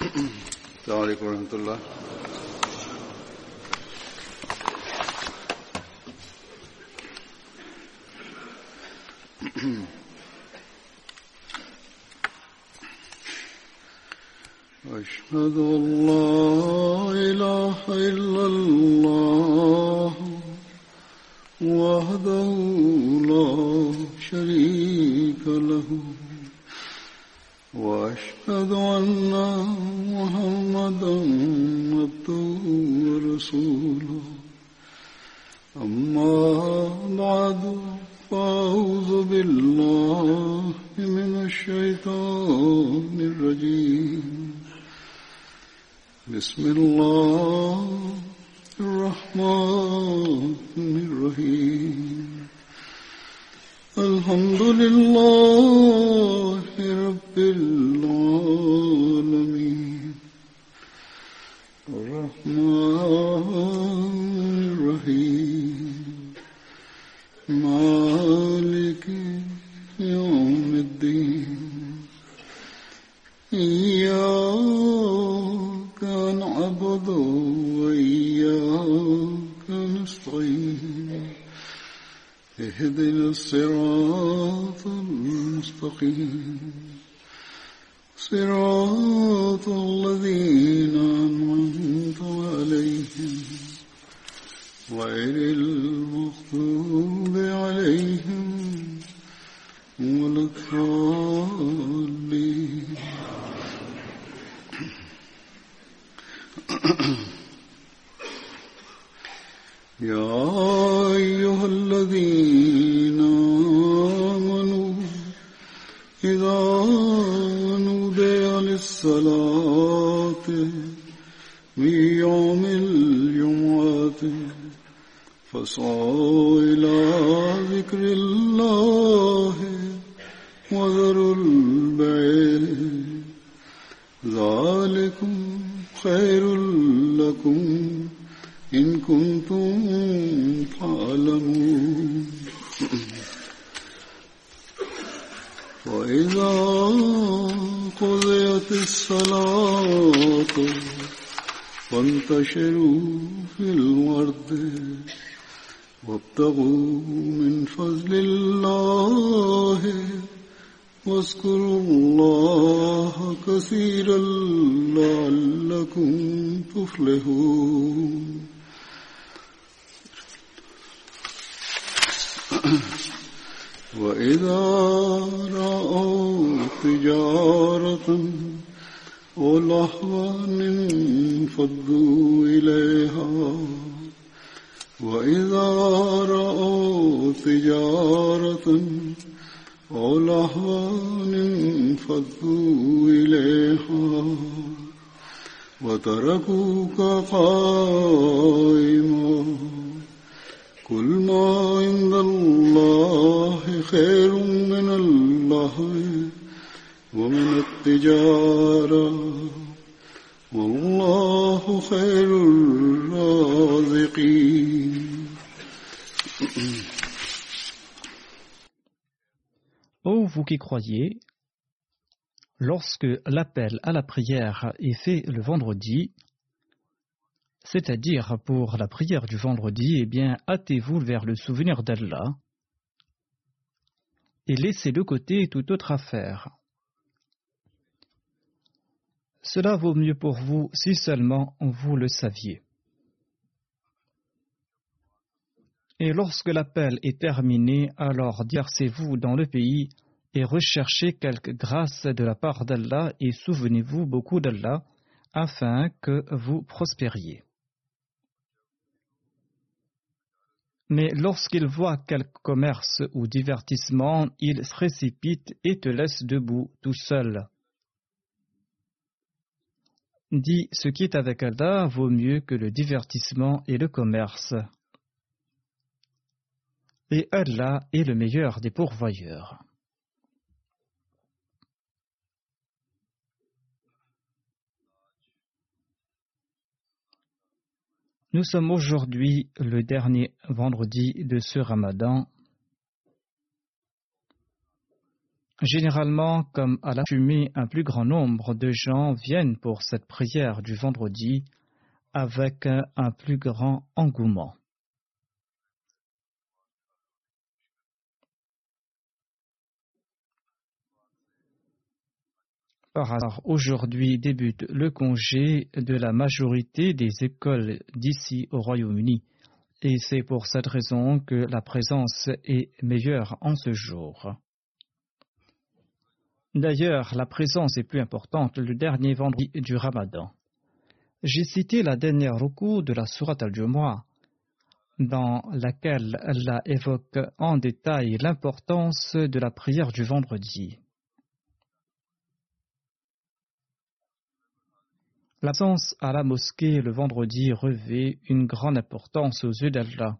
السلام عليكم ورحمة الله. أشهد أن لا إله إلا मुल्खों qui croyez, lorsque l'appel à la prière est fait le vendredi, c'est-à-dire pour la prière du vendredi, eh bien, hâtez-vous vers le souvenir d'Allah et laissez de côté toute autre affaire. Cela vaut mieux pour vous si seulement vous le saviez. Et lorsque l'appel est terminé, alors dispersez-vous dans le pays et recherchez quelque grâce de la part d'Allah et souvenez-vous beaucoup d'Allah afin que vous prospériez. Mais lorsqu'il voit quelque commerce ou divertissement, il se précipite et te laisse debout tout seul. Dis, ce qui est avec Allah vaut mieux que le divertissement et le commerce. Et Allah est le meilleur des pourvoyeurs. Nous sommes aujourd'hui le dernier vendredi de ce ramadan Généralement, comme à la fumée, un plus grand nombre de gens viennent pour cette prière du vendredi avec un plus grand engouement. Par hasard, aujourd'hui débute le congé de la majorité des écoles d'ici au Royaume-Uni, et c'est pour cette raison que la présence est meilleure en ce jour. D'ailleurs, la présence est plus importante le dernier vendredi du Ramadan. J'ai cité la dernière recours de la Sourate al-Jumu'ah, dans laquelle Allah évoque en détail l'importance de la prière du vendredi. L'absence à la mosquée le vendredi revêt une grande importance aux yeux d'Allah.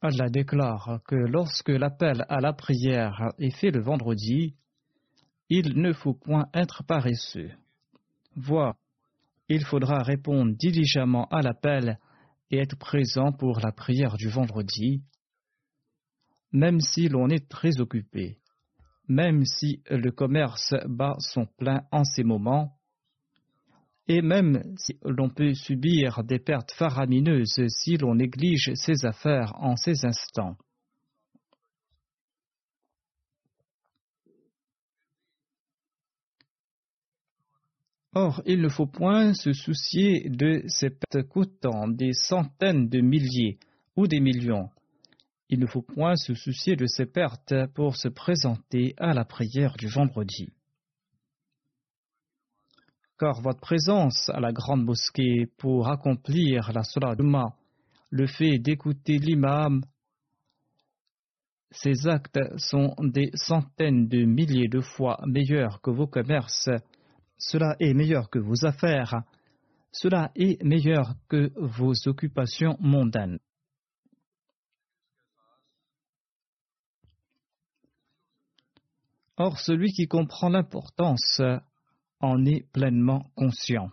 Allah déclare que lorsque l'appel à la prière est fait le vendredi, il ne faut point être paresseux. Vois, il faudra répondre diligemment à l'appel et être présent pour la prière du vendredi, même si l'on est très occupé même si le commerce bat son plein en ces moments, et même si l'on peut subir des pertes faramineuses si l'on néglige ses affaires en ces instants. Or, il ne faut point se soucier de ces pertes coûtant des centaines de milliers ou des millions, il ne faut point se soucier de ces pertes pour se présenter à la prière du vendredi. Car votre présence à la grande mosquée pour accomplir la Salat le fait d'écouter l'imam, ces actes sont des centaines de milliers de fois meilleurs que vos commerces, cela est meilleur que vos affaires, cela est meilleur que vos occupations mondaines. Or, celui qui comprend l'importance en est pleinement conscient.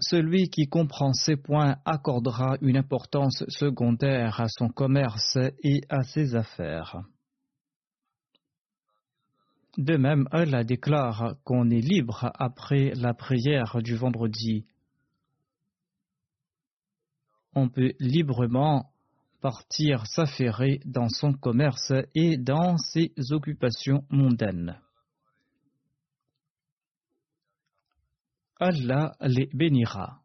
Celui qui comprend ces points accordera une importance secondaire à son commerce et à ses affaires. De même, Allah déclare qu'on est libre après la prière du vendredi. On peut librement partir s'affairer dans son commerce et dans ses occupations mondaines. Allah les bénira.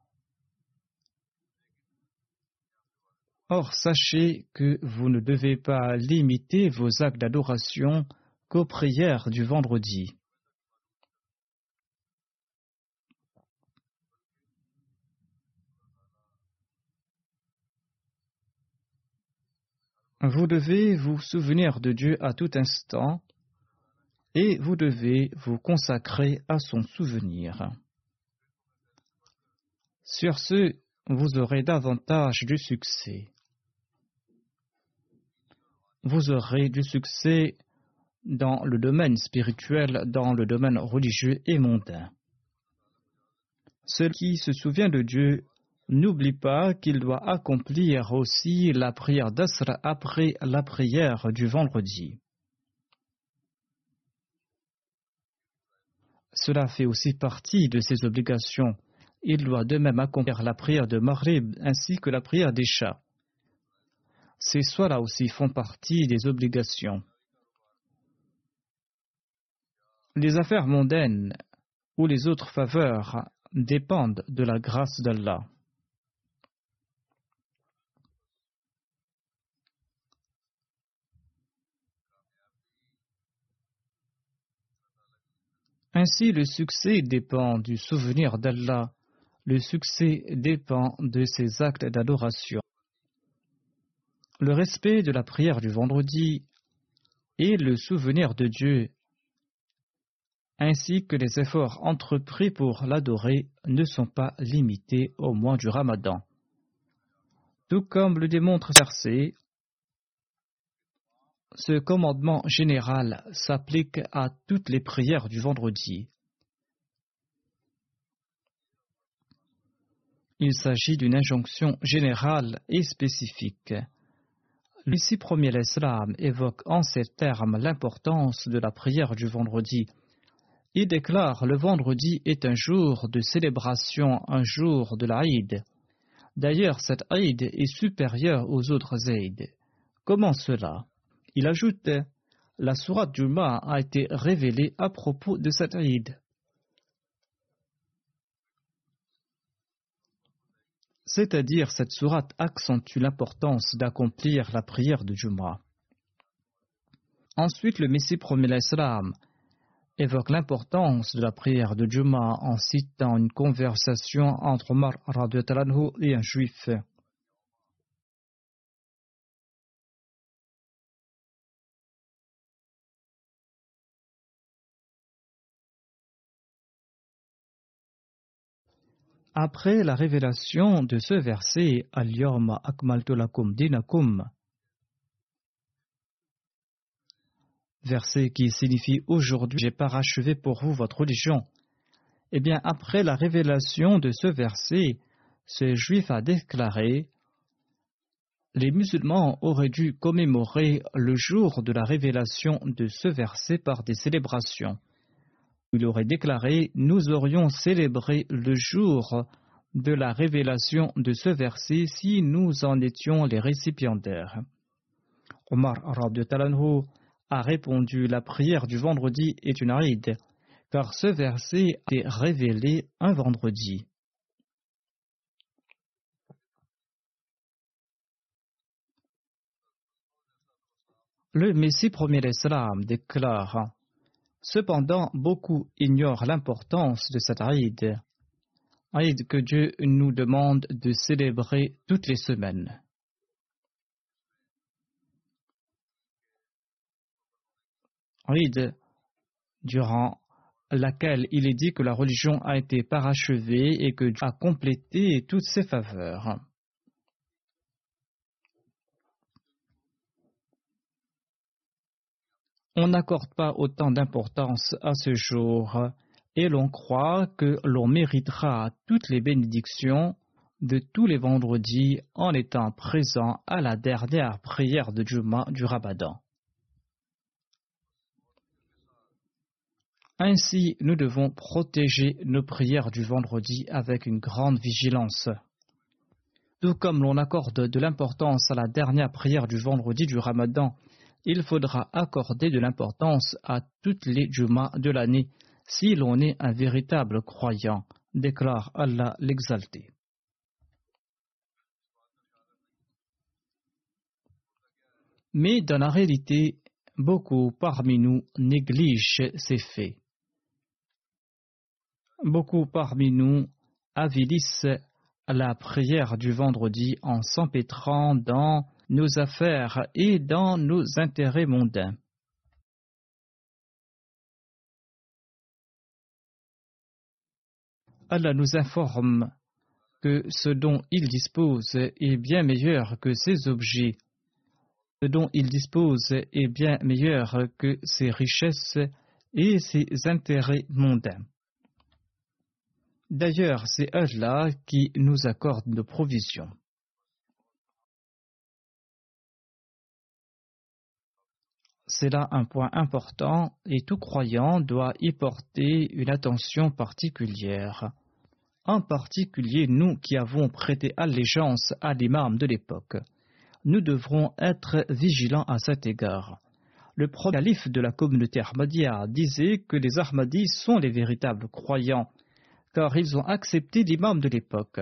Or, sachez que vous ne devez pas limiter vos actes d'adoration qu'aux prières du vendredi. Vous devez vous souvenir de Dieu à tout instant et vous devez vous consacrer à son souvenir. Sur ce, vous aurez davantage de succès. Vous aurez du succès dans le domaine spirituel, dans le domaine religieux et mondain. Celui qui se souvient de Dieu n'oublie pas qu'il doit accomplir aussi la prière d'Asr après la prière du vendredi. Cela fait aussi partie de ses obligations. Il doit de même accomplir la prière de Maghrib ainsi que la prière des chats. Ces soins-là aussi font partie des obligations. Les affaires mondaines ou les autres faveurs dépendent de la grâce d'Allah. Ainsi, le succès dépend du souvenir d'Allah, le succès dépend de ses actes d'adoration. Le respect de la prière du vendredi et le souvenir de Dieu ainsi que les efforts entrepris pour l'adorer ne sont pas limités au mois du Ramadan. Tout comme le démontre verset, ce commandement général s'applique à toutes les prières du vendredi. Il s'agit d'une injonction générale et spécifique. Lucie Ier l'Islam évoque en ces termes l'importance de la prière du vendredi il déclare le vendredi est un jour de célébration, un jour de l'Aïd. D'ailleurs, cette Aïd est supérieure aux autres Aïd. Comment cela? Il ajoute La sourate Juma a été révélée à propos de cette Aïd. C'est-à-dire, cette sourate accentue l'importance d'accomplir la prière de Juma. Ensuite, le Messie promet l'Islam évoque l'importance de la prière de Juma en citant une conversation entre Omar et un juif. Après la révélation de ce verset, Al-Yawma akmaltu dinakum, verset qui signifie aujourd'hui j'ai parachevé pour vous votre religion. Eh bien, après la révélation de ce verset, ce juif a déclaré les musulmans auraient dû commémorer le jour de la révélation de ce verset par des célébrations. Il aurait déclaré Nous aurions célébré le jour de la révélation de ce verset si nous en étions les récipiendaires. Omar Arab Talanhu a répondu La prière du vendredi est une ride, car ce verset est révélé un vendredi. Le Messie premier l'Islam déclare Cependant, beaucoup ignorent l'importance de cette Aïd, Aïd que Dieu nous demande de célébrer toutes les semaines. Durant laquelle il est dit que la religion a été parachevée et que Dieu a complété toutes ses faveurs. on n'accorde pas autant d'importance à ce jour et l'on croit que l'on méritera toutes les bénédictions de tous les vendredis en étant présent à la dernière prière de Juma du Ramadan. Ainsi, nous devons protéger nos prières du vendredi avec une grande vigilance. Tout comme l'on accorde de l'importance à la dernière prière du vendredi du Ramadan il faudra accorder de l'importance à toutes les Jumas de l'année si l'on est un véritable croyant, déclare Allah l'exalté. Mais dans la réalité, beaucoup parmi nous négligent ces faits. Beaucoup parmi nous avilissent la prière du vendredi en s'empêtrant dans nos affaires et dans nos intérêts mondains. Allah nous informe que ce dont il dispose est bien meilleur que ses objets, ce dont il dispose est bien meilleur que ses richesses et ses intérêts mondains. D'ailleurs, c'est Allah qui nous accorde nos provisions. C'est là un point important et tout croyant doit y porter une attention particulière. En particulier nous qui avons prêté allégeance à l'imam de l'époque. Nous devrons être vigilants à cet égard. Le premier calife de la communauté Ahmadiyya disait que les Ahmadis sont les véritables croyants, car ils ont accepté l'imam de l'époque.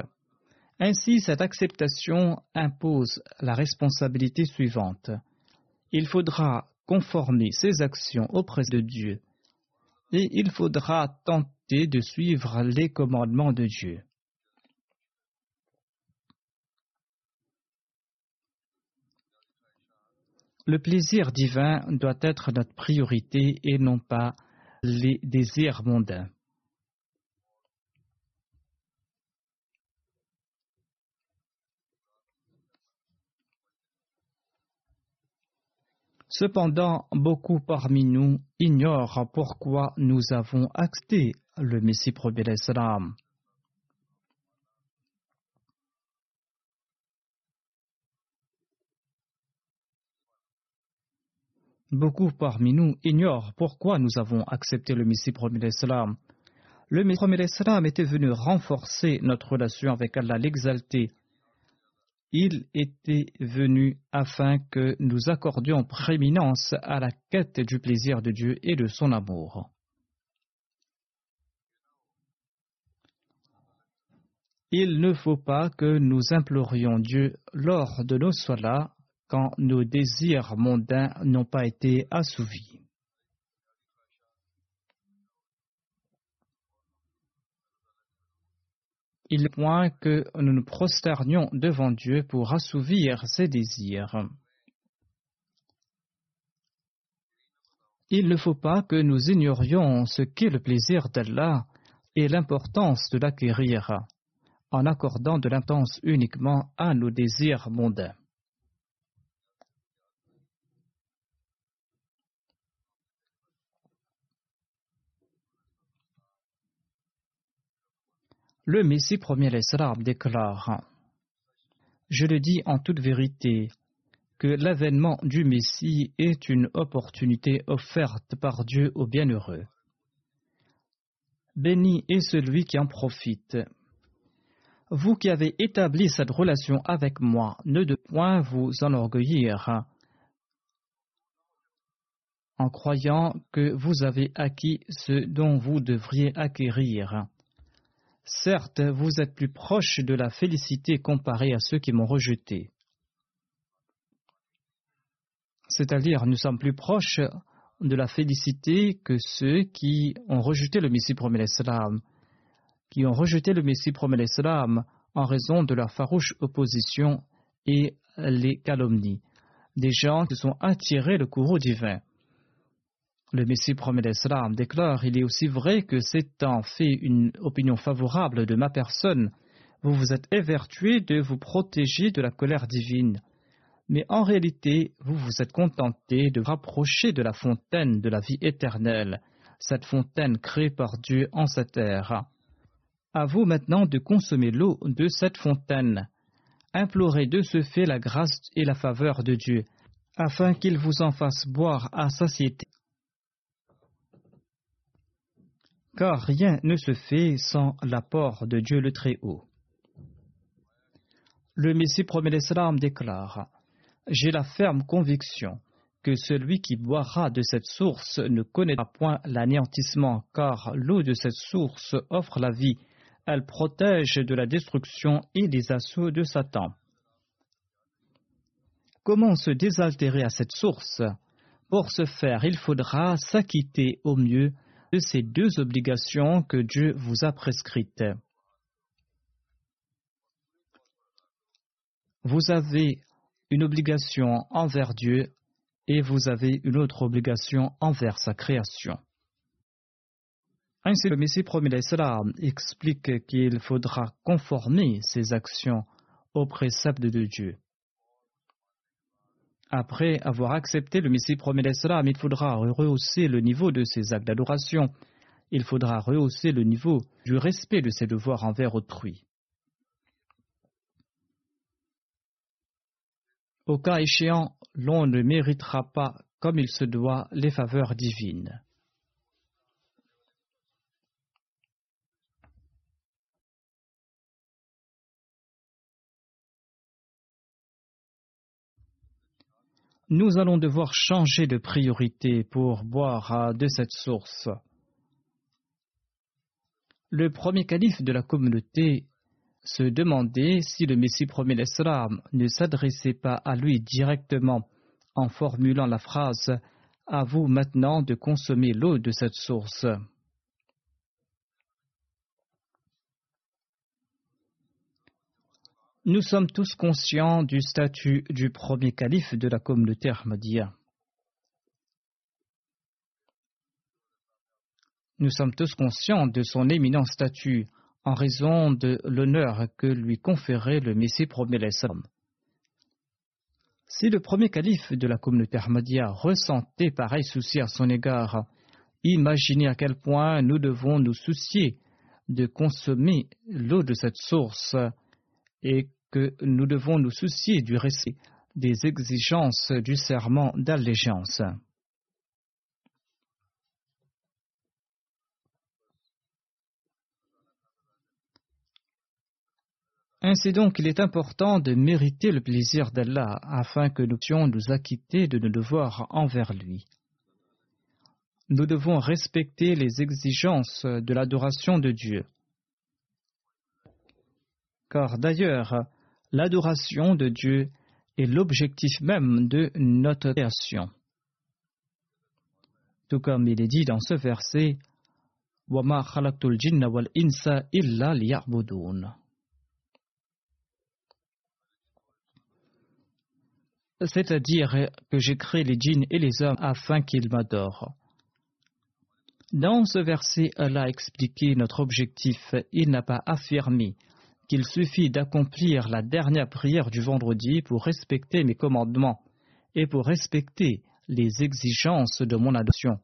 Ainsi, cette acceptation impose la responsabilité suivante. Il faudra conformer ses actions auprès de Dieu et il faudra tenter de suivre les commandements de Dieu. Le plaisir divin doit être notre priorité et non pas les désirs mondains. Cependant, beaucoup parmi nous ignorent pourquoi nous avons acté le Messie premier d'Islam. Beaucoup parmi nous ignorent pourquoi nous avons accepté le Messie premier d'Islam. Le Messie premier d'Islam était venu renforcer notre relation avec Allah, l'exalter, il était venu afin que nous accordions prééminence à la quête du plaisir de Dieu et de son amour. Il ne faut pas que nous implorions Dieu lors de nos solas quand nos désirs mondains n'ont pas été assouvis. Il point que nous nous prosternions devant Dieu pour assouvir ses désirs. Il ne faut pas que nous ignorions ce qu'est le plaisir d'Allah et l'importance de l'acquérir en accordant de l'importance uniquement à nos désirs mondains. Le Messie premier l'Islam déclare Je le dis en toute vérité que l'avènement du Messie est une opportunité offerte par Dieu aux bienheureux. Béni est celui qui en profite. Vous qui avez établi cette relation avec moi, ne de point vous enorgueillir en croyant que vous avez acquis ce dont vous devriez acquérir. Certes, vous êtes plus proche de la félicité comparé à ceux qui m'ont rejeté. C'est-à-dire, nous sommes plus proches de la félicité que ceux qui ont rejeté le Messie promet l'Islam, qui ont rejeté le Messie promet l'Islam en raison de leur farouche opposition et les calomnies, des gens qui sont attirés le courroux divin. Le Messie promet l'Islam déclare Il est aussi vrai que s'étant fait une opinion favorable de ma personne, vous vous êtes évertué de vous protéger de la colère divine. Mais en réalité, vous vous êtes contenté de vous rapprocher de la fontaine de la vie éternelle, cette fontaine créée par Dieu en cette ère. À vous maintenant de consommer l'eau de cette fontaine. Implorez de ce fait la grâce et la faveur de Dieu, afin qu'il vous en fasse boire à satiété. Car rien ne se fait sans l'apport de Dieu le Très-Haut. Le Messie promet l'Islam déclare J'ai la ferme conviction que celui qui boira de cette source ne connaîtra point l'anéantissement, car l'eau de cette source offre la vie, elle protège de la destruction et des assauts de Satan. Comment se désaltérer à cette source? Pour ce faire, il faudra s'acquitter au mieux de ces deux obligations que Dieu vous a prescrites. Vous avez une obligation envers Dieu et vous avez une autre obligation envers sa création. Ainsi, le Messie l'Islam explique qu'il faudra conformer ses actions aux préceptes de Dieu. Après avoir accepté le Messie promet il faudra rehausser le niveau de ses actes d'adoration. Il faudra rehausser le niveau du respect de ses devoirs envers autrui. Au cas échéant, l'on ne méritera pas, comme il se doit, les faveurs divines. Nous allons devoir changer de priorité pour boire de cette source. Le premier calife de la communauté se demandait si le Messie premier l'Islam ne s'adressait pas à lui directement en formulant la phrase À vous maintenant de consommer l'eau de cette source. Nous sommes tous conscients du statut du premier calife de la communauté Ahmadiyya. Nous sommes tous conscients de son éminent statut en raison de l'honneur que lui conférait le Messie premier l'Islam. Si le premier calife de la communauté Ahmadiyya ressentait pareil souci à son égard, imaginez à quel point nous devons nous soucier de consommer l'eau de cette source et que nous devons nous soucier du respect des exigences du serment d'allégeance. Ainsi donc, il est important de mériter le plaisir d'Allah afin que nous puissions nous acquitter de nos devoirs envers lui. Nous devons respecter les exigences de l'adoration de Dieu. Car d'ailleurs, l'adoration de Dieu est l'objectif même de notre création. Tout comme il est dit dans ce verset, وَمَا خَلَقْتُ الْجِنَّ وَالْإِنسَ إِلَّا لِيَعْبُدُونَ c'est-à-dire que j'ai créé les djinns et les hommes afin qu'ils m'adorent. Dans ce verset, Allah a expliqué notre objectif. Il n'a pas affirmé qu'il suffit d'accomplir la dernière prière du vendredi pour respecter mes commandements et pour respecter les exigences de mon adoption.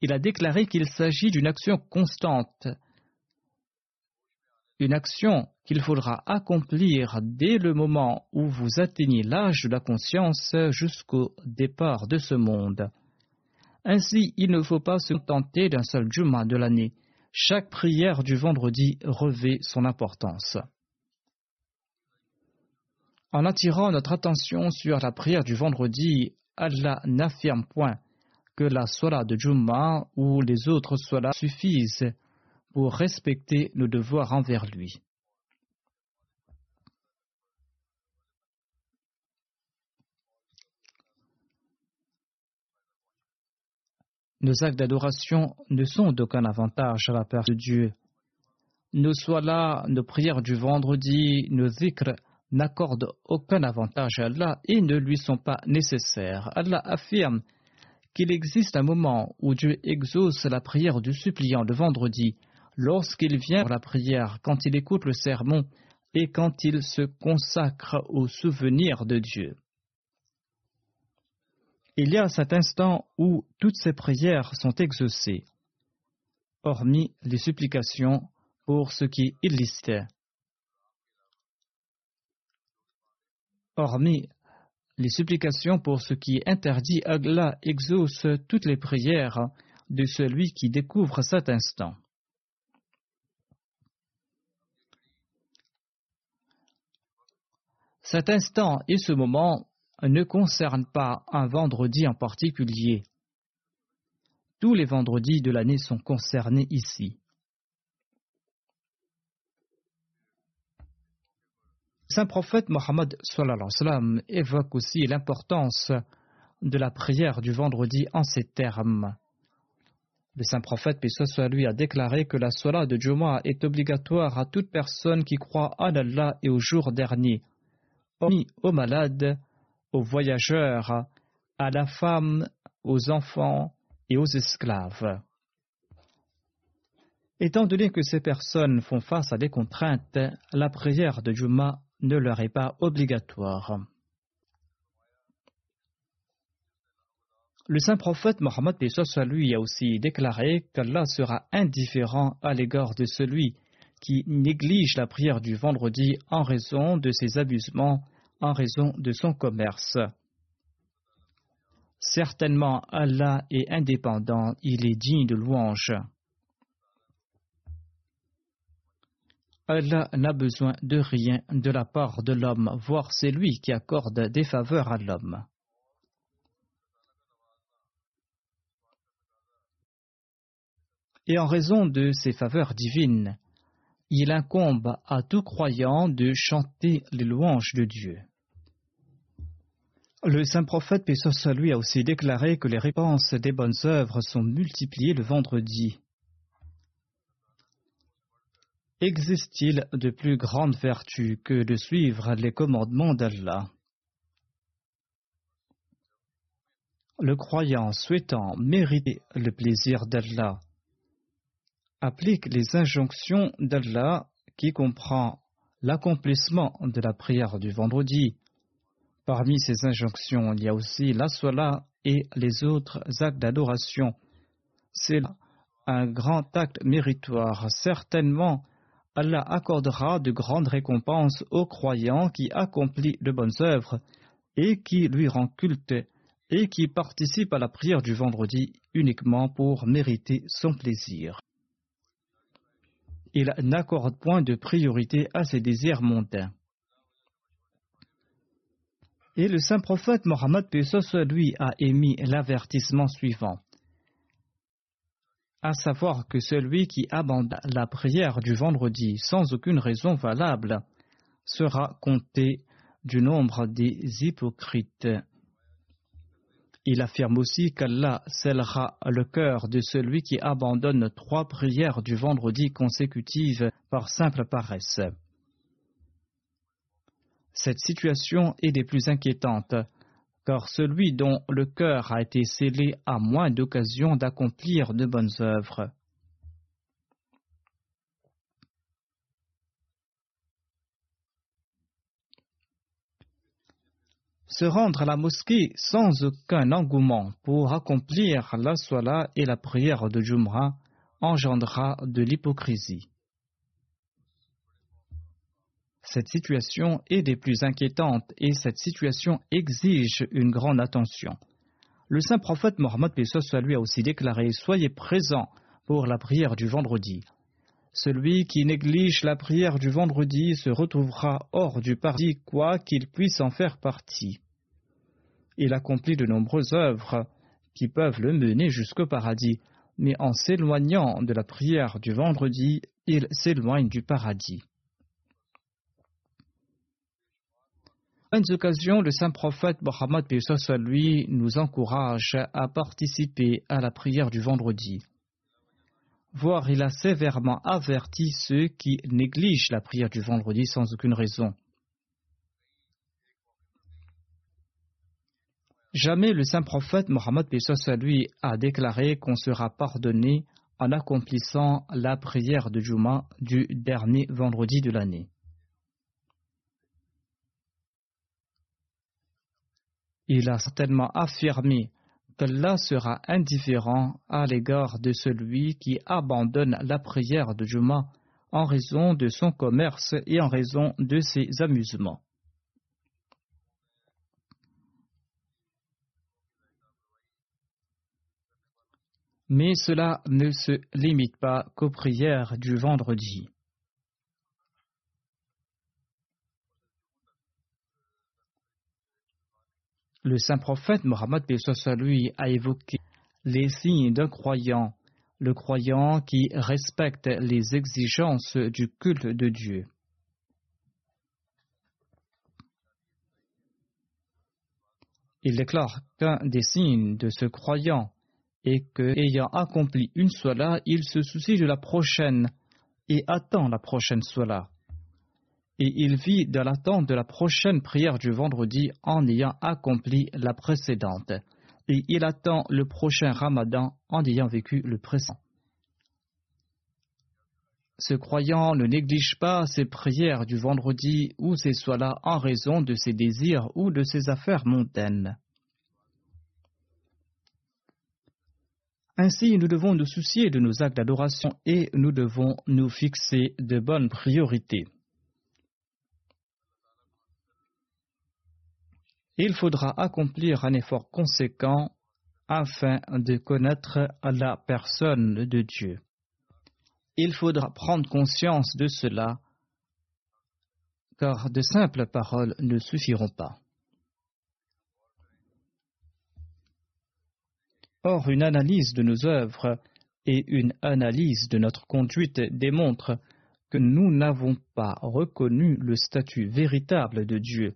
Il a déclaré qu'il s'agit d'une action constante, une action qu'il faudra accomplir dès le moment où vous atteignez l'âge de la conscience jusqu'au départ de ce monde. Ainsi, il ne faut pas se contenter d'un seul Juma de l'année. Chaque prière du vendredi revêt son importance. En attirant notre attention sur la prière du vendredi, Allah n'affirme point que la sola de Juma ou les autres solas suffisent pour respecter nos devoirs envers lui. Nos actes d'adoration ne sont d'aucun avantage à la personne de Dieu. Nos soilas, nos prières du vendredi, nos zikrs n'accordent aucun avantage à Allah et ne lui sont pas nécessaires. Allah affirme qu'il existe un moment où Dieu exauce la prière du suppliant le vendredi, lorsqu'il vient pour la prière, quand il écoute le sermon et quand il se consacre au souvenir de Dieu. Il y a cet instant où toutes ces prières sont exaucées, hormis les supplications pour ce qui est illicite, hormis les supplications pour ce qui est interdit, Allah exauce toutes les prières de celui qui découvre cet instant. Cet instant et ce moment ne concerne pas un vendredi en particulier. Tous les vendredis de l'année sont concernés ici. Saint prophète Mohammed évoque aussi l'importance de la prière du vendredi en ces termes. Le saint prophète, paix lui, a déclaré que la Salah de Jumu'ah est obligatoire à toute personne qui croit en Allah et au jour dernier, hormis aux malades, aux voyageurs, à la femme, aux enfants et aux esclaves. Étant donné que ces personnes font face à des contraintes, la prière de Juma ne leur est pas obligatoire. Le saint prophète Mohammed lui a aussi déclaré qu'Allah sera indifférent à l'égard de celui qui néglige la prière du vendredi en raison de ses abusements, en raison de son commerce. Certainement Allah est indépendant, il est digne de louange. Allah n'a besoin de rien de la part de l'homme, voire c'est lui qui accorde des faveurs à l'homme. Et en raison de ces faveurs divines, il incombe à tout croyant de chanter les louanges de Dieu. Le saint prophète Pessoa lui a aussi déclaré que les réponses des bonnes œuvres sont multipliées le vendredi. Existe-t-il de plus grande vertu que de suivre les commandements d'Allah? Le croyant souhaitant mériter le plaisir d'Allah applique les injonctions d'Allah qui comprend l'accomplissement de la prière du vendredi. Parmi ces injonctions, il y a aussi la sola et les autres actes d'adoration. C'est un grand acte méritoire. Certainement, Allah accordera de grandes récompenses aux croyants qui accomplissent de bonnes œuvres et qui lui rend culte et qui participent à la prière du vendredi uniquement pour mériter son plaisir. il n'accorde point de priorité à ses désirs mondains. Et le saint prophète Mohammed lui a émis l'avertissement suivant à savoir que celui qui abandonne la prière du vendredi sans aucune raison valable sera compté du nombre des hypocrites. Il affirme aussi qu'Allah scellera le cœur de celui qui abandonne trois prières du vendredi consécutives par simple paresse. Cette situation est des plus inquiétantes, car celui dont le cœur a été scellé a moins d'occasions d'accomplir de bonnes œuvres. Se rendre à la mosquée sans aucun engouement pour accomplir la sola et la prière de Jumra engendra de l'hypocrisie. Cette situation est des plus inquiétantes et cette situation exige une grande attention. Le saint prophète Mohammed lui a aussi déclaré Soyez présents pour la prière du vendredi. Celui qui néglige la prière du vendredi se retrouvera hors du paradis, quoi qu'il puisse en faire partie. Il accomplit de nombreuses œuvres qui peuvent le mener jusqu'au paradis, mais en s'éloignant de la prière du vendredi, il s'éloigne du paradis. En cette occasion, le saint prophète Mohammed lui nous encourage à participer à la prière du vendredi. Voire il a sévèrement averti ceux qui négligent la prière du vendredi sans aucune raison. Jamais le saint prophète Mohammed lui a déclaré qu'on sera pardonné en accomplissant la prière de Juma du dernier vendredi de l'année. Il a certainement affirmé qu'Allah sera indifférent à l'égard de celui qui abandonne la prière de Juma en raison de son commerce et en raison de ses amusements. Mais cela ne se limite pas qu'aux prières du vendredi. Le saint prophète Mohammed lui a évoqué les signes d'un croyant, le croyant qui respecte les exigences du culte de Dieu. Il déclare qu'un des signes de ce croyant est que, ayant accompli une sola, il se soucie de la prochaine et attend la prochaine sola et il vit dans l'attente de la prochaine prière du vendredi en ayant accompli la précédente, et il attend le prochain ramadan en ayant vécu le présent. Ce croyant ne néglige pas ses prières du vendredi ou ses soirs en raison de ses désirs ou de ses affaires mondaines. Ainsi, nous devons nous soucier de nos actes d'adoration et nous devons nous fixer de bonnes priorités. Il faudra accomplir un effort conséquent afin de connaître la personne de Dieu. Il faudra prendre conscience de cela, car de simples paroles ne suffiront pas. Or, une analyse de nos œuvres et une analyse de notre conduite démontrent que nous n'avons pas reconnu le statut véritable de Dieu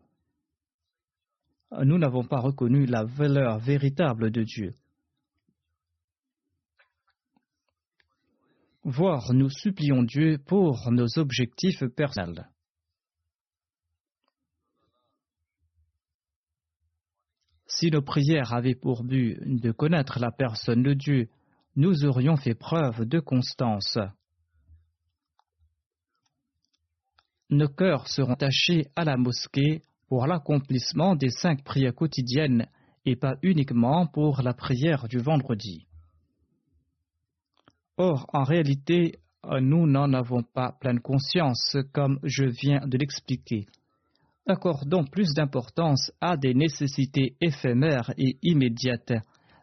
nous n'avons pas reconnu la valeur véritable de Dieu. Voire nous supplions Dieu pour nos objectifs personnels. Si nos prières avaient pour but de connaître la personne de Dieu, nous aurions fait preuve de constance. Nos cœurs seront tachés à la mosquée pour l'accomplissement des cinq prières quotidiennes et pas uniquement pour la prière du vendredi. Or, en réalité, nous n'en avons pas pleine conscience, comme je viens de l'expliquer. Accordons plus d'importance à des nécessités éphémères et immédiates,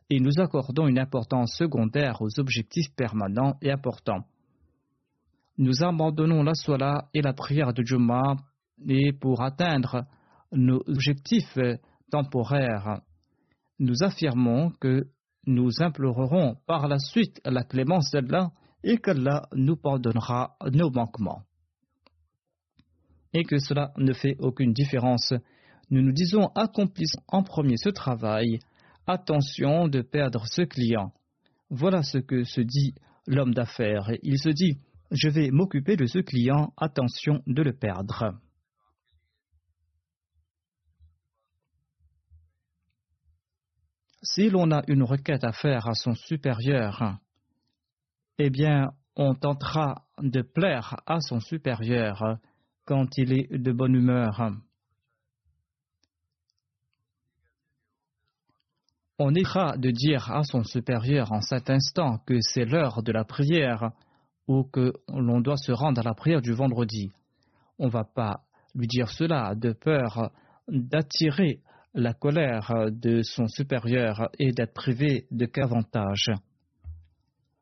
et nous accordons une importance secondaire aux objectifs permanents et importants. nous abandonnons la sola et la prière de Juma et pour atteindre nos objectifs temporaires, nous affirmons que nous implorerons par la suite la clémence d'Allah et qu'Allah nous pardonnera nos manquements. Et que cela ne fait aucune différence. Nous nous disons accomplissons en premier ce travail. Attention de perdre ce client. Voilà ce que se dit l'homme d'affaires. Il se dit Je vais m'occuper de ce client, attention de le perdre. Si l'on a une requête à faire à son supérieur, eh bien, on tentera de plaire à son supérieur quand il est de bonne humeur. On ira de dire à son supérieur en cet instant que c'est l'heure de la prière ou que l'on doit se rendre à la prière du vendredi. On ne va pas lui dire cela de peur d'attirer la colère de son supérieur et d'être privé de qu'avantage.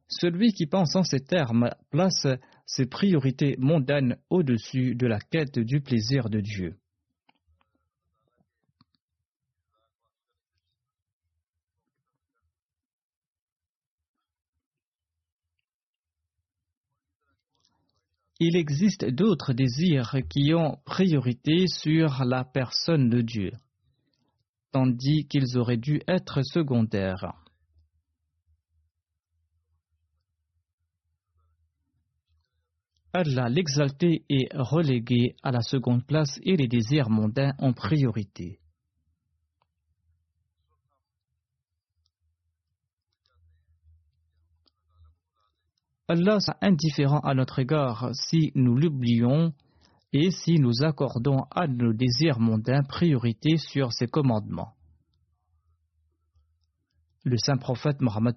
Celui qui pense en ces termes place ses priorités mondaines au-dessus de la quête du plaisir de Dieu. Il existe d'autres désirs qui ont priorité sur la personne de Dieu tandis qu'ils auraient dû être secondaires. Allah l'exalté est relégué à la seconde place et les désirs mondains en priorité. Allah est indifférent à notre égard si nous l'oublions et si nous accordons à nos désirs mondains priorité sur ses commandements. Le saint prophète Mohammed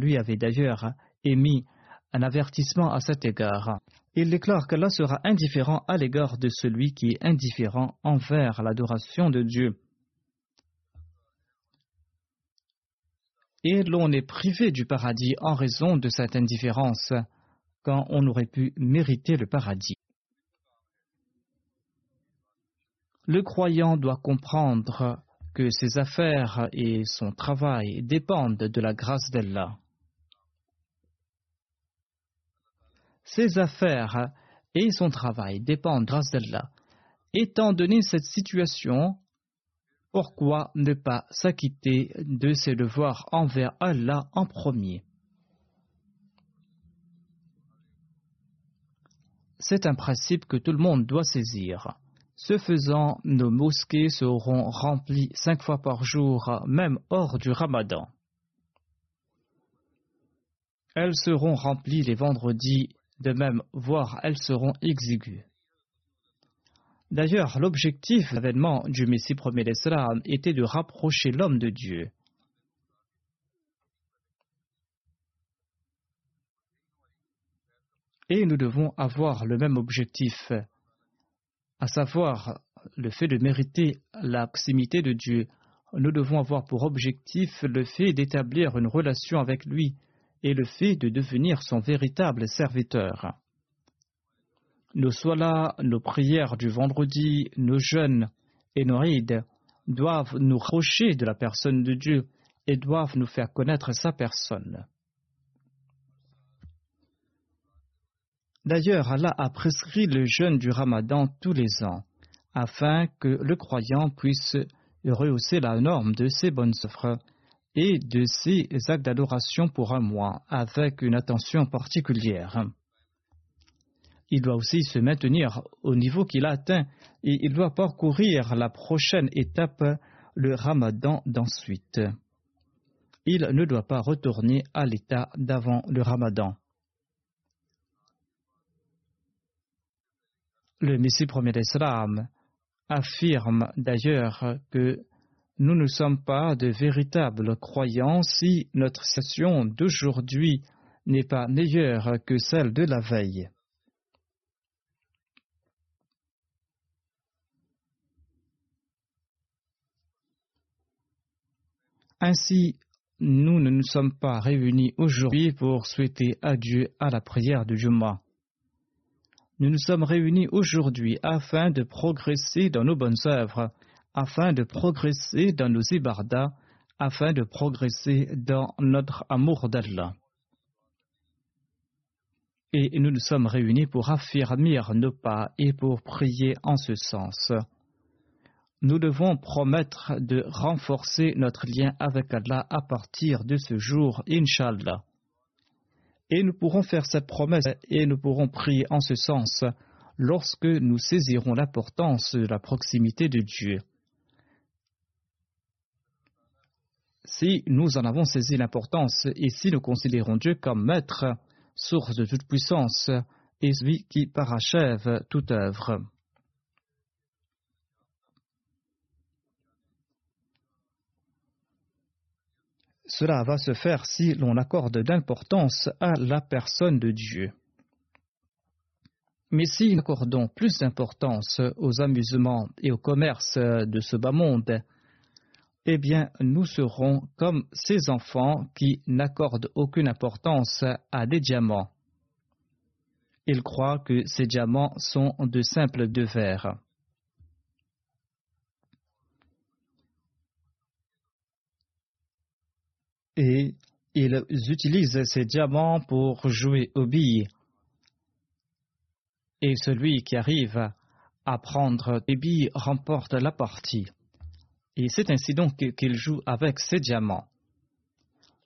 lui avait d'ailleurs émis un avertissement à cet égard. Il déclare qu'Allah sera indifférent à l'égard de celui qui est indifférent envers l'adoration de Dieu. Et l'on est privé du paradis en raison de cette indifférence, quand on aurait pu mériter le paradis. Le croyant doit comprendre que ses affaires et son travail dépendent de la grâce d'Allah. Ses affaires et son travail dépendent de la grâce d'Allah. Étant donné cette situation, pourquoi ne pas s'acquitter de ses devoirs envers Allah en premier? C'est un principe que tout le monde doit saisir. Ce faisant, nos mosquées seront remplies cinq fois par jour, même hors du ramadan. Elles seront remplies les vendredis, de même, voire elles seront exiguës. D'ailleurs, l'objectif de l'événement du Messie premier l'Islam était de rapprocher l'homme de Dieu. Et nous devons avoir le même objectif à savoir le fait de mériter la proximité de Dieu, nous devons avoir pour objectif le fait d'établir une relation avec lui et le fait de devenir son véritable serviteur. Nos solas, nos prières du vendredi, nos jeûnes et nos rides doivent nous rapprocher de la personne de Dieu et doivent nous faire connaître sa personne. D'ailleurs, Allah a prescrit le jeûne du ramadan tous les ans, afin que le croyant puisse rehausser la norme de ses bonnes œuvres et de ses actes d'adoration pour un mois, avec une attention particulière. Il doit aussi se maintenir au niveau qu'il a atteint et il doit parcourir la prochaine étape, le ramadan d'ensuite. Il ne doit pas retourner à l'état d'avant le ramadan. Le Messie premier d'Islam affirme d'ailleurs que nous ne sommes pas de véritables croyants si notre session d'aujourd'hui n'est pas meilleure que celle de la veille. Ainsi, nous ne nous sommes pas réunis aujourd'hui pour souhaiter adieu à la prière du Juma Nous nous sommes réunis aujourd'hui afin de progresser dans nos bonnes œuvres, afin de progresser dans nos ibadas, afin de progresser dans notre amour d'Allah. Et nous nous sommes réunis pour affirmer nos pas et pour prier en ce sens. Nous devons promettre de renforcer notre lien avec Allah à partir de ce jour, Inshallah. Et nous pourrons faire cette promesse et nous pourrons prier en ce sens lorsque nous saisirons l'importance de la proximité de Dieu. Si nous en avons saisi l'importance et si nous considérons Dieu comme maître, source de toute puissance, et celui qui parachève toute œuvre. Cela va se faire si l'on accorde d'importance à la personne de Dieu. Mais si nous accordons plus d'importance aux amusements et au commerce de ce bas monde, eh bien, nous serons comme ces enfants qui n'accordent aucune importance à des diamants. Ils croient que ces diamants sont de simples de verre. Et ils utilisent ces diamants pour jouer aux billes. Et celui qui arrive à prendre des billes remporte la partie. Et c'est ainsi donc qu'il joue avec ces diamants.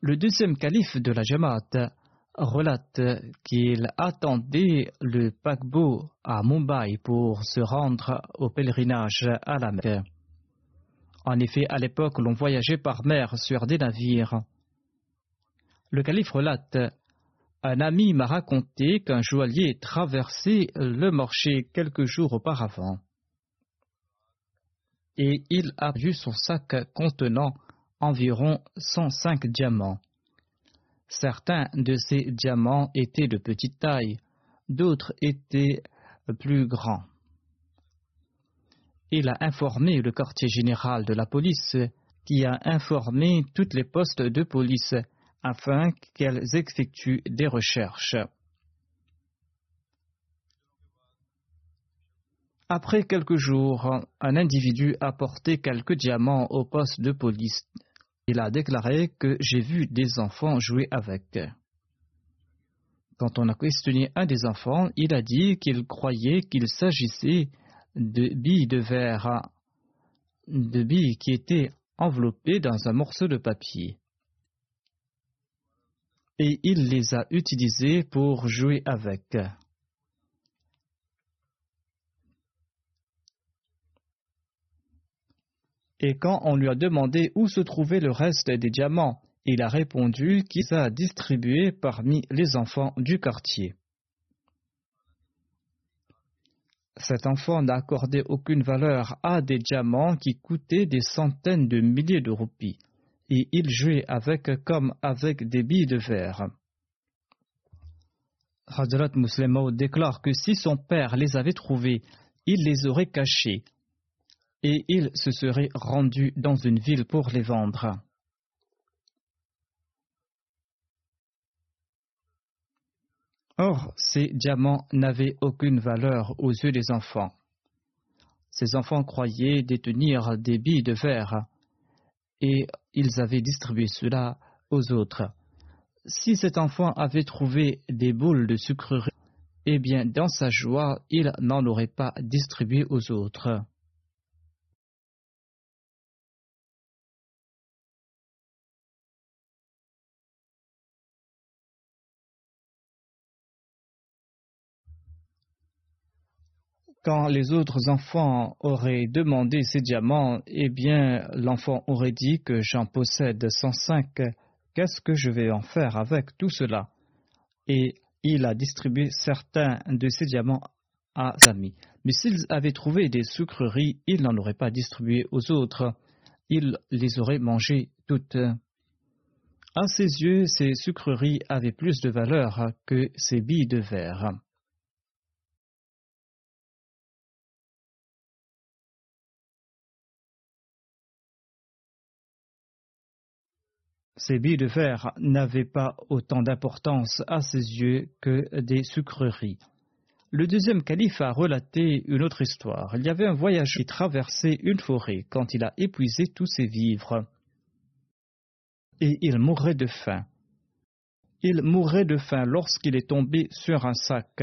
Le deuxième calife de la Jamaat relate qu'il attendait le paquebot à Mumbai pour se rendre au pèlerinage à la mer. En effet, à l'époque, l'on voyageait par mer sur des navires. Le calife relate Un ami m'a raconté qu'un joaillier traversait le marché quelques jours auparavant. Et il a vu son sac contenant environ 105 diamants. Certains de ces diamants étaient de petite taille, d'autres étaient plus grands. Il a informé le quartier général de la police, qui a informé toutes les postes de police afin qu'elles effectuent des recherches. Après quelques jours, un individu a porté quelques diamants au poste de police. Il a déclaré que j'ai vu des enfants jouer avec. Quand on a questionné un des enfants, il a dit qu'il croyait qu'il s'agissait de billes de verre, de billes qui étaient enveloppées dans un morceau de papier et il les a utilisés pour jouer avec. Et quand on lui a demandé où se trouvait le reste des diamants, il a répondu qu'il a distribué parmi les enfants du quartier. Cet enfant n'a accordé aucune valeur à des diamants qui coûtaient des centaines de milliers de roupies et il jouait avec comme avec des billes de verre. Hadrat Muslimo déclare que si son père les avait trouvés, il les aurait cachés et il se serait rendu dans une ville pour les vendre. Or, ces diamants n'avaient aucune valeur aux yeux des enfants. Ces enfants croyaient détenir des billes de verre et ils avaient distribué cela aux autres. Si cet enfant avait trouvé des boules de sucrerie, eh bien, dans sa joie, il n'en aurait pas distribué aux autres. Quand les autres enfants auraient demandé ces diamants, eh bien, l'enfant aurait dit que j'en possède 105. Qu'est-ce que je vais en faire avec tout cela? Et il a distribué certains de ces diamants à ses amis. Mais s'ils avaient trouvé des sucreries, il n'en aurait pas distribué aux autres. Il les aurait mangées toutes. À ses yeux, ces sucreries avaient plus de valeur que ces billes de verre. Ces billes de verre n'avaient pas autant d'importance à ses yeux que des sucreries. Le deuxième calife a relaté une autre histoire. Il y avait un voyageur qui traversait une forêt quand il a épuisé tous ses vivres. Et il mourrait de faim. Il mourrait de faim lorsqu'il est tombé sur un sac.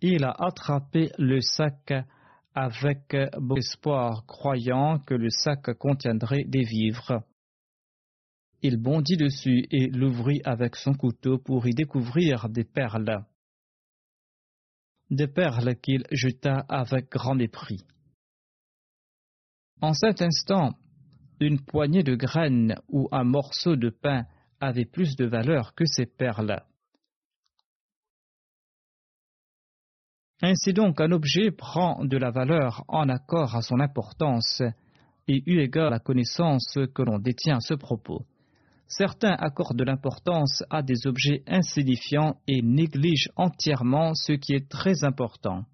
Il a attrapé le sac avec bon espoir, croyant que le sac contiendrait des vivres. Il bondit dessus et l'ouvrit avec son couteau pour y découvrir des perles des perles qu'il jeta avec grand mépris. En cet instant, une poignée de graines ou un morceau de pain avait plus de valeur que ces perles. Ainsi donc, un objet prend de la valeur en accord à son importance et eu égard à la connaissance que l'on détient à ce propos. Certains accordent de l'importance à des objets insignifiants et négligent entièrement ce qui est très important.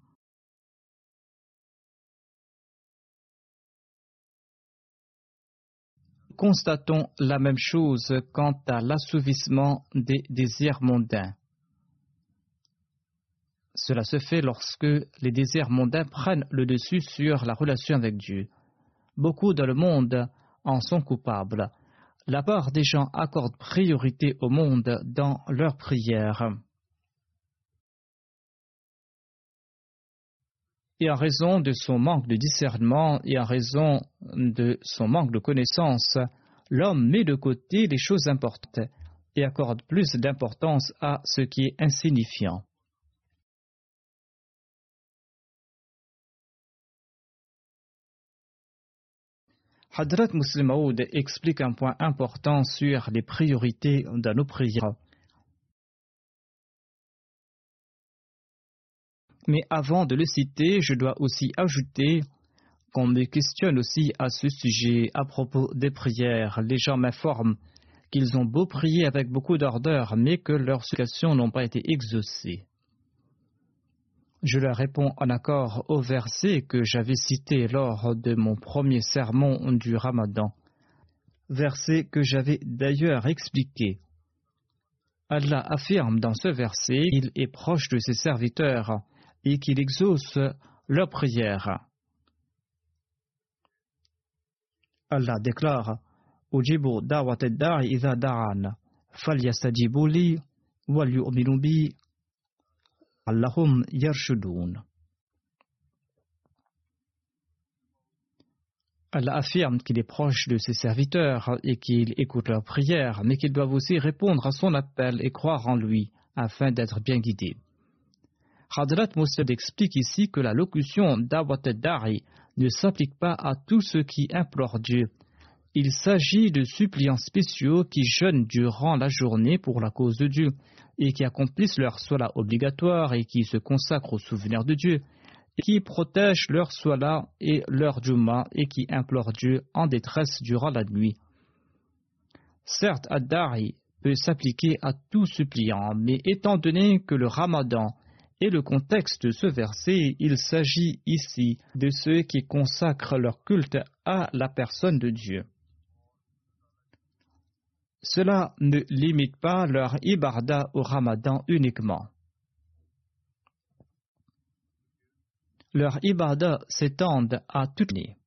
Constatons la même chose quant à l'assouvissement des désirs mondains. Cela se fait lorsque les désirs mondains prennent le dessus sur la relation avec Dieu. Beaucoup dans le monde en sont coupables la part des gens accorde priorité au monde dans leurs prières. Et en raison de son manque de discernement et en raison de son manque de connaissance, l'homme met de côté les choses importantes et accorde plus d'importance à ce qui est insignifiant. Hadrat Muslim Maud explique un point important sur les priorités dans nos prières. Mais avant de le citer, je dois aussi ajouter qu'on me questionne aussi à ce sujet à propos des prières. Les gens m'informent qu'ils ont beau prier avec beaucoup d'ardeur, mais que leurs supplications n'ont pas été exaucées. Je leur réponds en accord au verset que j'avais cité lors de mon premier sermon du Ramadan, verset que j'avais d'ailleurs expliqué. Allah affirme dans ce verset qu'il est proche de ses serviteurs et qu'il exauce leurs prières. Allah déclare Ujibu da'wat da'i idha da'an, falyastajibu li wal Allahum yarshudun. Allah affirme qu'il est proche de ses serviteurs et qu'il écoute leurs prières, mais qu'ils doivent aussi répondre à son appel et croire en lui afin d'être bien guidés. Hadrat Mossad explique ici que la locution d'Awat Dari ne s'applique pas à tous ceux qui implorent Dieu. Il s'agit de suppliants spéciaux qui jeûnent durant la journée pour la cause de Dieu et qui accomplissent leur sola obligatoire et qui se consacrent au souvenir de Dieu, et qui protègent leur sola et leur djuma et qui implorent Dieu en détresse durant la nuit. Certes, Ad-Dari peut s'appliquer à tout suppliant, mais étant donné que le ramadan est le contexte de ce verset, il s'agit ici de ceux qui consacrent leur culte à la personne de Dieu. Cela ne limite pas leur ibarda au ramadan uniquement. Leur ibarda s'étendent à toute l'année.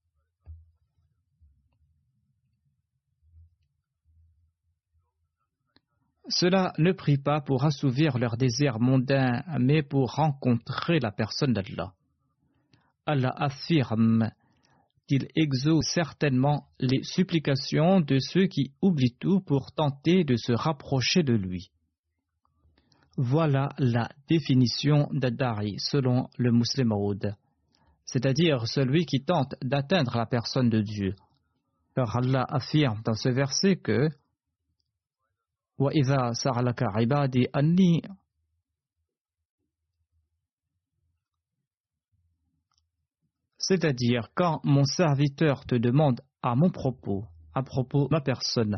Cela ne prie pas pour assouvir leurs désirs mondains, mais pour rencontrer la personne d'Allah. Allah affirme qu'il exauce certainement les supplications de ceux qui oublient tout pour tenter de se rapprocher de lui. Voilà la définition d'Adari selon le musulman c'est-à-dire celui qui tente d'atteindre la personne de Dieu. Car Allah affirme dans ce verset que C'est-à-dire, quand mon serviteur te demande à mon propos, à propos de ma personne,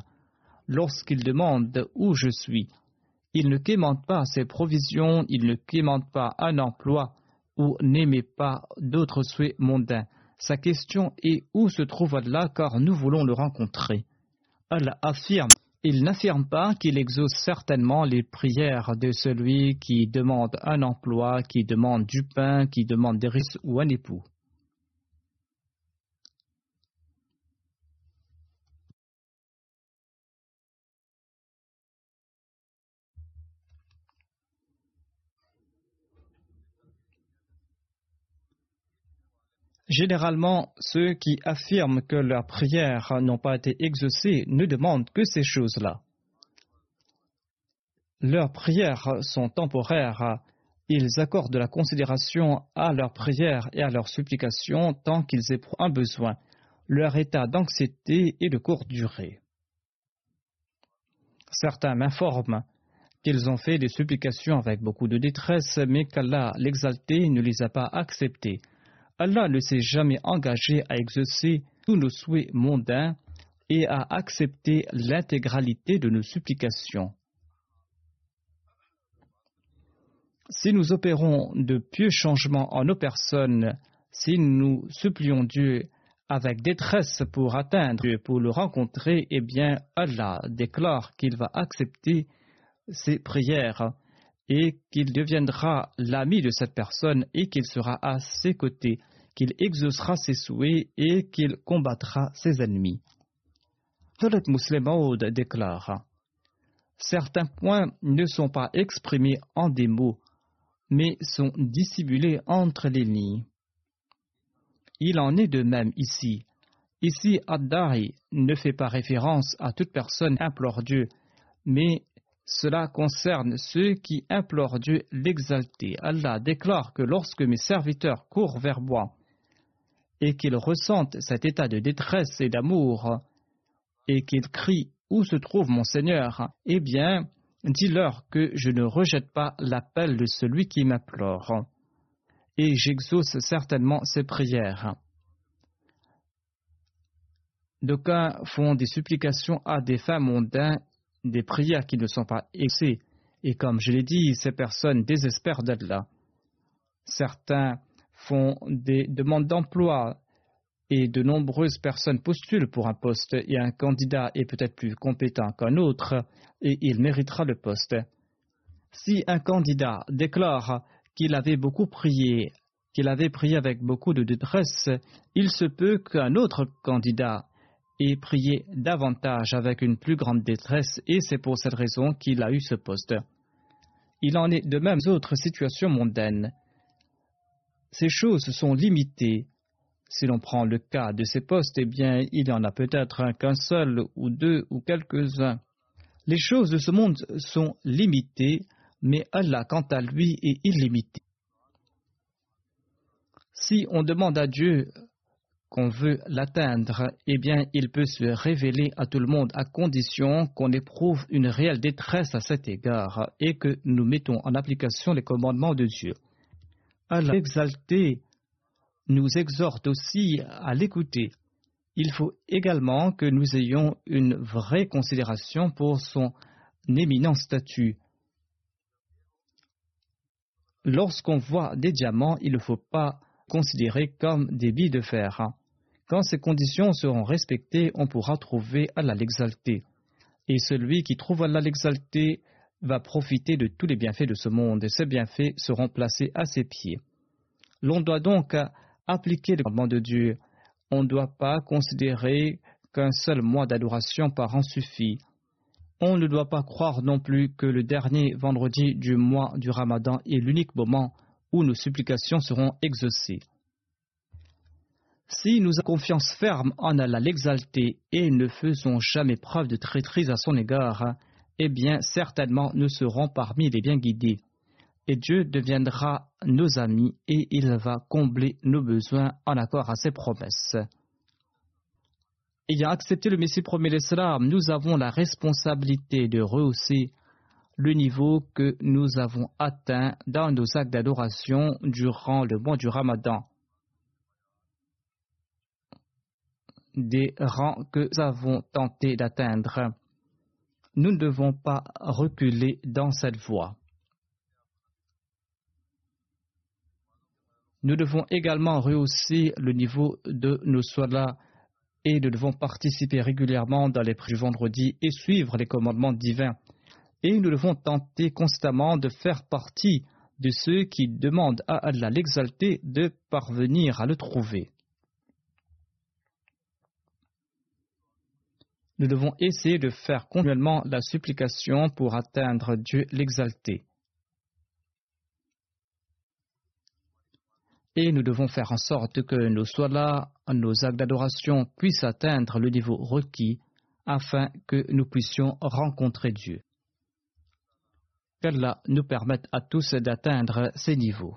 lorsqu'il demande où je suis, il ne quémande pas ses provisions, il ne quémande pas un emploi ou n'émet pas d'autres souhaits mondains. Sa question est où se trouve Allah car nous voulons le rencontrer. Allah affirme Il n'affirme pas qu'il exauce certainement les prières de celui qui demande un emploi, qui demande du pain, qui demande des risques ou un époux. Généralement, ceux qui affirment que leurs prières n'ont pas été exaucées ne demandent que ces choses-là. Leurs prières sont temporaires. Ils accordent de la considération à leurs prières et à leurs supplications tant qu'ils éprouvent un besoin. Leur état d'anxiété est de courte durée. Certains m'informent qu'ils ont fait des supplications avec beaucoup de détresse, mais qu'Allah l'exalté ne les a pas acceptées. Allah ne s'est jamais engagé à exaucer tous nos souhaits mondains et à accepter l'intégralité de nos supplications. Si nous opérons de pieux changements en nos personnes, si nous supplions Dieu avec détresse pour atteindre Dieu, pour le rencontrer, eh bien Allah déclare qu'il va accepter ces prières et qu'il deviendra l'ami de cette personne et qu'il sera à ses côtés, qu'il exaucera ses souhaits et qu'il combattra ses ennemis. Talat Muslim déclare Certains points ne sont pas exprimés en des mots, mais sont dissimulés entre les lignes. Il en est de même ici. Ici, Ad-Dari ne fait pas référence à toute personne implore Dieu, mais cela concerne ceux qui implorent Dieu l'exalté. Allah déclare que lorsque mes serviteurs courent vers moi et qu'ils ressentent cet état de détresse et d'amour et qu'ils crient Où se trouve mon Seigneur? Eh bien, dis-leur que je ne rejette pas l'appel de celui qui m'implore et j'exauce certainement ses prières. D'aucuns font des supplications à des fins mondains des prières qui ne sont pas exaucées. Et comme je l'ai dit, ces personnes désespèrent d'Allah. Certains font des demandes d'emploi et de nombreuses personnes postulent pour un poste et un candidat est peut-être plus compétent qu'un autre et il méritera le poste. Si un candidat déclare qu'il avait beaucoup prié, qu'il avait prié avec beaucoup de détresse, il se peut qu'un autre candidat et prier davantage avec une plus grande détresse et c'est pour cette raison qu'il a eu ce poste. Il en est de mêmes autres situations mondaines. Ces choses sont limitées. Si l'on prend le cas de ces postes, eh bien, il y en a peut-être qu'un seul ou deux ou quelques-uns. Les choses de ce monde sont limitées, mais Allah, quant à lui, est illimité. Si on demande à Dieu qu'on veut l'atteindre, eh bien, il peut se révéler à tout le monde à condition qu'on éprouve une réelle détresse à cet égard et que nous mettons en application les commandements de Dieu. Allah exalté nous exhorte aussi à l'écouter. Il faut également que nous ayons une vraie considération pour son éminent statut. Lorsqu'on voit des diamants, il ne faut pas considérés comme des billes de fer. Quand ces conditions seront respectées, on pourra trouver Allah l'exalté. Et celui qui trouve Allah l'exalté va profiter de tous les bienfaits de ce monde, et ces bienfaits seront placés à ses pieds. L'on doit donc appliquer le commandement de Dieu. On ne doit pas considérer qu'un seul mois d'adoration par an suffit. On ne doit pas croire non plus que le dernier vendredi du mois du Ramadan est l'unique moment où nos supplications seront exaucées. Si nous avons confiance ferme en Allah l'exalté et ne faisons jamais preuve de traîtrise à son égard, eh bien certainement nous serons parmi les bien guidés. Et Dieu deviendra nos amis et il va combler nos besoins en accord à ses promesses. Ayant accepté le Messie promis l'Islam, nous avons la responsabilité de rehausser le niveau que nous avons atteint dans nos actes d'adoration durant le mois du Ramadan. Des rangs que nous avons tenté d'atteindre. Nous ne devons pas reculer dans cette voie. Nous devons également rehausser le niveau de nos solas Et nous devons participer régulièrement dans les prières du vendredi et suivre les commandements divins. Et nous devons tenter constamment de faire partie de ceux qui demandent à Allah l'exalté de parvenir à le trouver. Nous devons essayer de faire continuellement la supplication pour atteindre Dieu l'exalté. Et nous devons faire en sorte que nos solas, nos actes d'adoration puissent atteindre le niveau requis afin que nous puissions rencontrer Dieu. Qu'Allah nous permette à tous d'atteindre ces niveaux.